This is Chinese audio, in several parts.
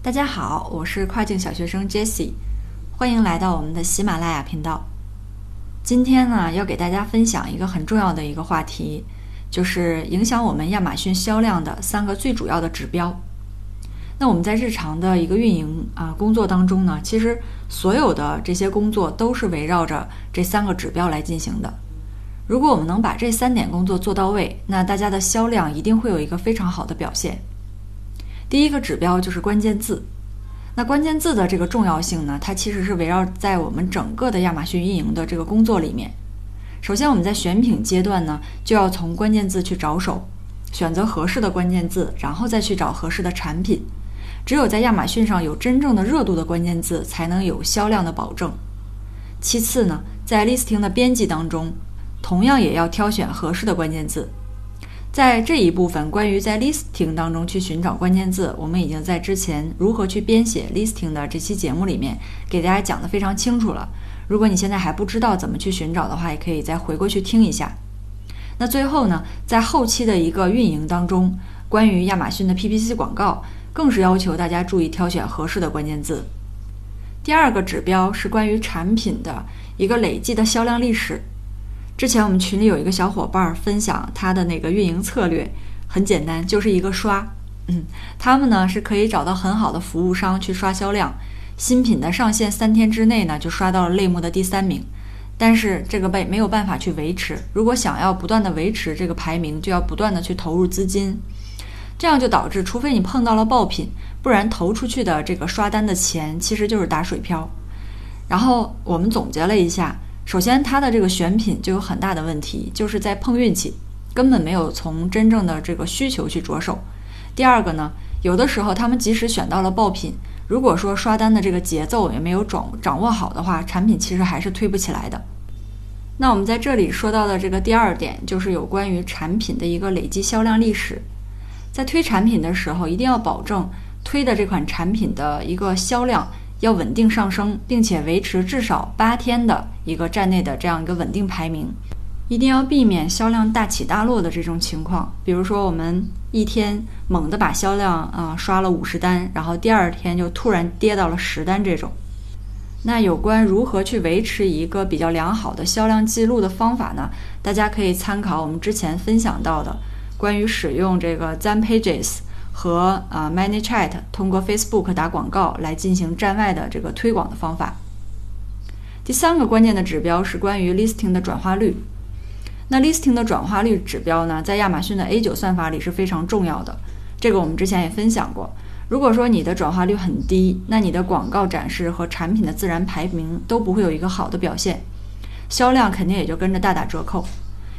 大家好，我是跨境小学生 Jessie，欢迎来到我们的喜马拉雅频道。今天呢，要给大家分享一个很重要的一个话题，就是影响我们亚马逊销量的三个最主要的指标。那我们在日常的一个运营啊工作当中呢，其实所有的这些工作都是围绕着这三个指标来进行的。如果我们能把这三点工作做到位，那大家的销量一定会有一个非常好的表现。第一个指标就是关键字，那关键字的这个重要性呢，它其实是围绕在我们整个的亚马逊运营的这个工作里面。首先，我们在选品阶段呢，就要从关键字去着手，选择合适的关键字，然后再去找合适的产品。只有在亚马逊上有真正的热度的关键字，才能有销量的保证。其次呢，在 listing 的编辑当中，同样也要挑选合适的关键字。在这一部分关于在 listing 当中去寻找关键字，我们已经在之前如何去编写 listing 的这期节目里面给大家讲的非常清楚了。如果你现在还不知道怎么去寻找的话，也可以再回过去听一下。那最后呢，在后期的一个运营当中，关于亚马逊的 PPC 广告，更是要求大家注意挑选合适的关键字。第二个指标是关于产品的一个累计的销量历史。之前我们群里有一个小伙伴分享他的那个运营策略，很简单，就是一个刷。嗯，他们呢是可以找到很好的服务商去刷销量，新品的上线三天之内呢就刷到了类目的第三名，但是这个被没有办法去维持。如果想要不断的维持这个排名，就要不断的去投入资金，这样就导致，除非你碰到了爆品，不然投出去的这个刷单的钱其实就是打水漂。然后我们总结了一下。首先，它的这个选品就有很大的问题，就是在碰运气，根本没有从真正的这个需求去着手。第二个呢，有的时候他们即使选到了爆品，如果说刷单的这个节奏也没有掌掌握好的话，产品其实还是推不起来的。那我们在这里说到的这个第二点，就是有关于产品的一个累计销量历史。在推产品的时候，一定要保证推的这款产品的一个销量。要稳定上升，并且维持至少八天的一个站内的这样一个稳定排名，一定要避免销量大起大落的这种情况。比如说，我们一天猛地把销量啊刷了五十单，然后第二天就突然跌到了十单这种。那有关如何去维持一个比较良好的销量记录的方法呢？大家可以参考我们之前分享到的关于使用这个 Zen Pages。和啊，ManyChat 通过 Facebook 打广告来进行站外的这个推广的方法。第三个关键的指标是关于 Listing 的转化率。那 Listing 的转化率指标呢，在亚马逊的 A9 算法里是非常重要的。这个我们之前也分享过。如果说你的转化率很低，那你的广告展示和产品的自然排名都不会有一个好的表现，销量肯定也就跟着大打折扣。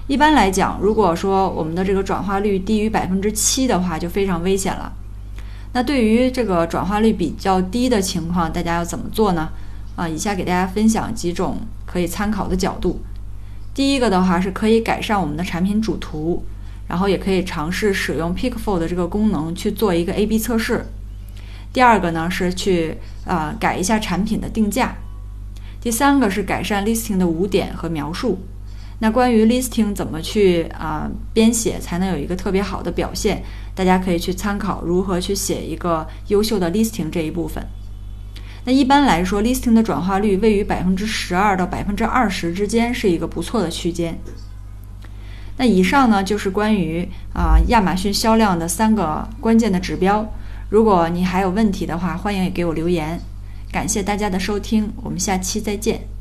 一般来讲，如果说我们的这个转化率低于百分之七的话，就非常危险了。那对于这个转化率比较低的情况，大家要怎么做呢？啊，以下给大家分享几种可以参考的角度。第一个的话是可以改善我们的产品主图，然后也可以尝试使用 Pickful 的这个功能去做一个 A/B 测试。第二个呢是去啊改一下产品的定价。第三个是改善 Listing 的五点和描述。那关于 listing 怎么去啊编写才能有一个特别好的表现？大家可以去参考如何去写一个优秀的 listing 这一部分。那一般来说，listing 的转化率位于百分之十二到百分之二十之间，是一个不错的区间。那以上呢就是关于啊亚马逊销量的三个关键的指标。如果你还有问题的话，欢迎给我留言。感谢大家的收听，我们下期再见。